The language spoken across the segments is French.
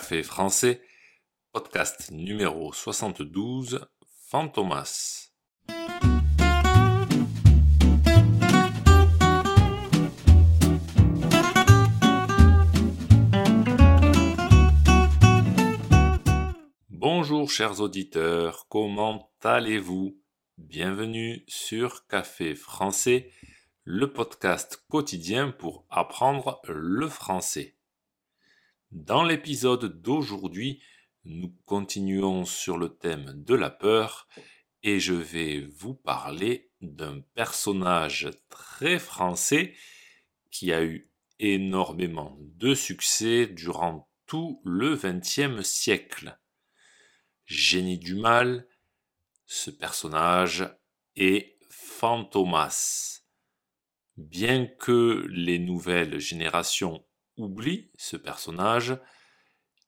Café français, podcast numéro 72, Fantomas. Bonjour chers auditeurs, comment allez-vous? Bienvenue sur Café français, le podcast quotidien pour apprendre le français. Dans l'épisode d'aujourd'hui, nous continuons sur le thème de la peur et je vais vous parler d'un personnage très français qui a eu énormément de succès durant tout le XXe siècle. Génie du mal, ce personnage est Fantomas. Bien que les nouvelles générations oublie ce personnage,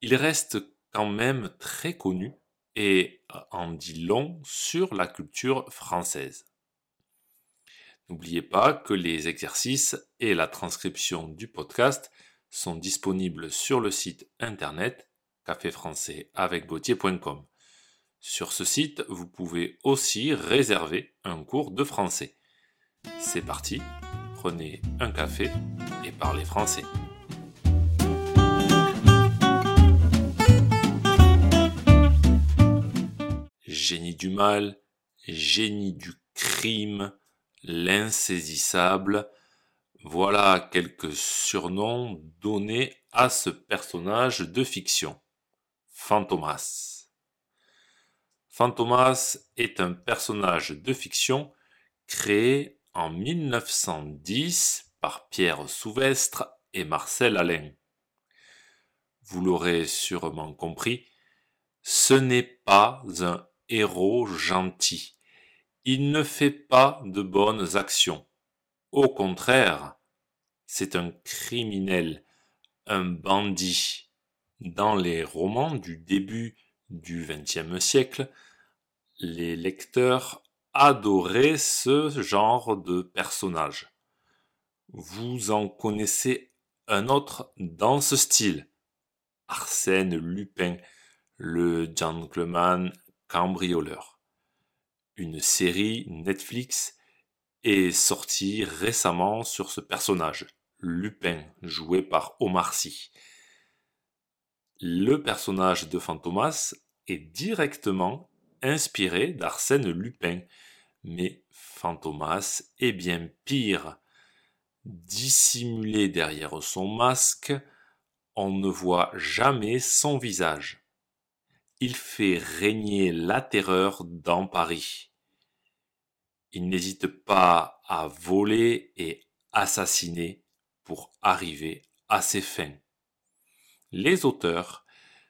il reste quand même très connu et en dit long sur la culture française. N'oubliez pas que les exercices et la transcription du podcast sont disponibles sur le site internet caféfrançais avec Sur ce site, vous pouvez aussi réserver un cours de français. C'est parti, prenez un café et parlez français. Génie du mal, génie du crime, l'insaisissable. Voilà quelques surnoms donnés à ce personnage de fiction. Fantomas. Fantomas est un personnage de fiction créé en 1910 par Pierre Souvestre et Marcel Alain. Vous l'aurez sûrement compris, ce n'est pas un gentil. Il ne fait pas de bonnes actions. Au contraire, c'est un criminel, un bandit. Dans les romans du début du XXe siècle, les lecteurs adoraient ce genre de personnage. Vous en connaissez un autre dans ce style. Arsène Lupin, le gentleman Cambrioleur. Une série Netflix est sortie récemment sur ce personnage, Lupin, joué par Omar Sy. Le personnage de Fantomas est directement inspiré d'Arsène Lupin, mais Fantomas est bien pire. Dissimulé derrière son masque, on ne voit jamais son visage il fait régner la terreur dans Paris. Il n'hésite pas à voler et assassiner pour arriver à ses fins. Les auteurs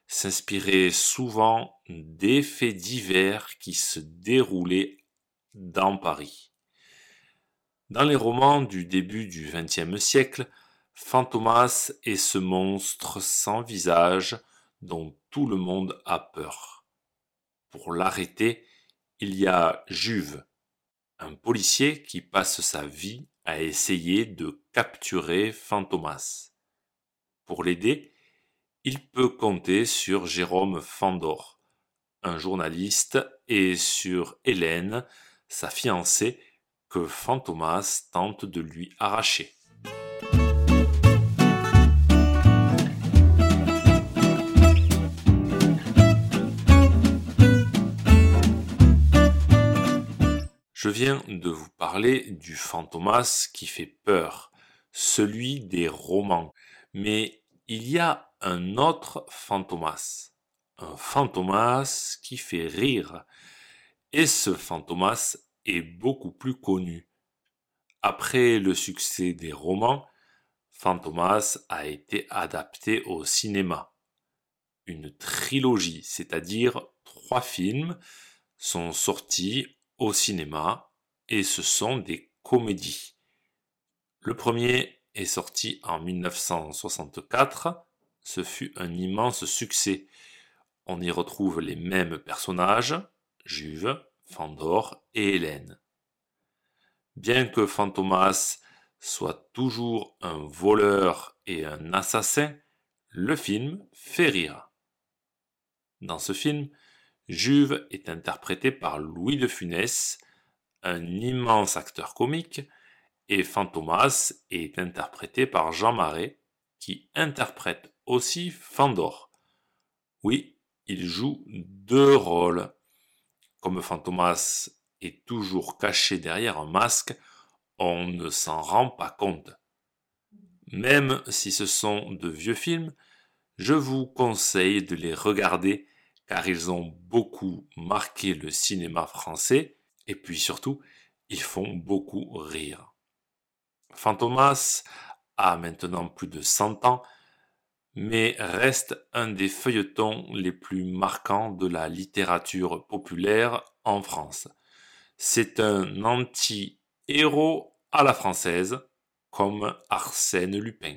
s'inspiraient souvent des faits divers qui se déroulaient dans Paris. Dans les romans du début du XXe siècle, Fantomas est ce monstre sans visage dont tout le monde a peur. Pour l'arrêter, il y a Juve, un policier qui passe sa vie à essayer de capturer Fantomas. Pour l'aider, il peut compter sur Jérôme Fandor, un journaliste, et sur Hélène, sa fiancée, que Fantomas tente de lui arracher. Je viens de vous parler du fantomas qui fait peur, celui des romans. Mais il y a un autre fantomas, un fantomas qui fait rire. Et ce fantomas est beaucoup plus connu. Après le succès des romans, Fantomas a été adapté au cinéma. Une trilogie, c'est-à-dire trois films, sont sortis au cinéma et ce sont des comédies. Le premier est sorti en 1964. Ce fut un immense succès. On y retrouve les mêmes personnages, Juve, Fandor et Hélène. Bien que Fantomas soit toujours un voleur et un assassin, le film fait rire. Dans ce film, Juve est interprété par Louis de Funès, un immense acteur comique, et Fantomas est interprété par Jean Marais, qui interprète aussi Fandor. Oui, il joue deux rôles. Comme Fantomas est toujours caché derrière un masque, on ne s'en rend pas compte. Même si ce sont de vieux films, je vous conseille de les regarder car ils ont beaucoup marqué le cinéma français et puis surtout, ils font beaucoup rire. Fantomas a maintenant plus de 100 ans, mais reste un des feuilletons les plus marquants de la littérature populaire en France. C'est un anti-héros à la française, comme Arsène Lupin.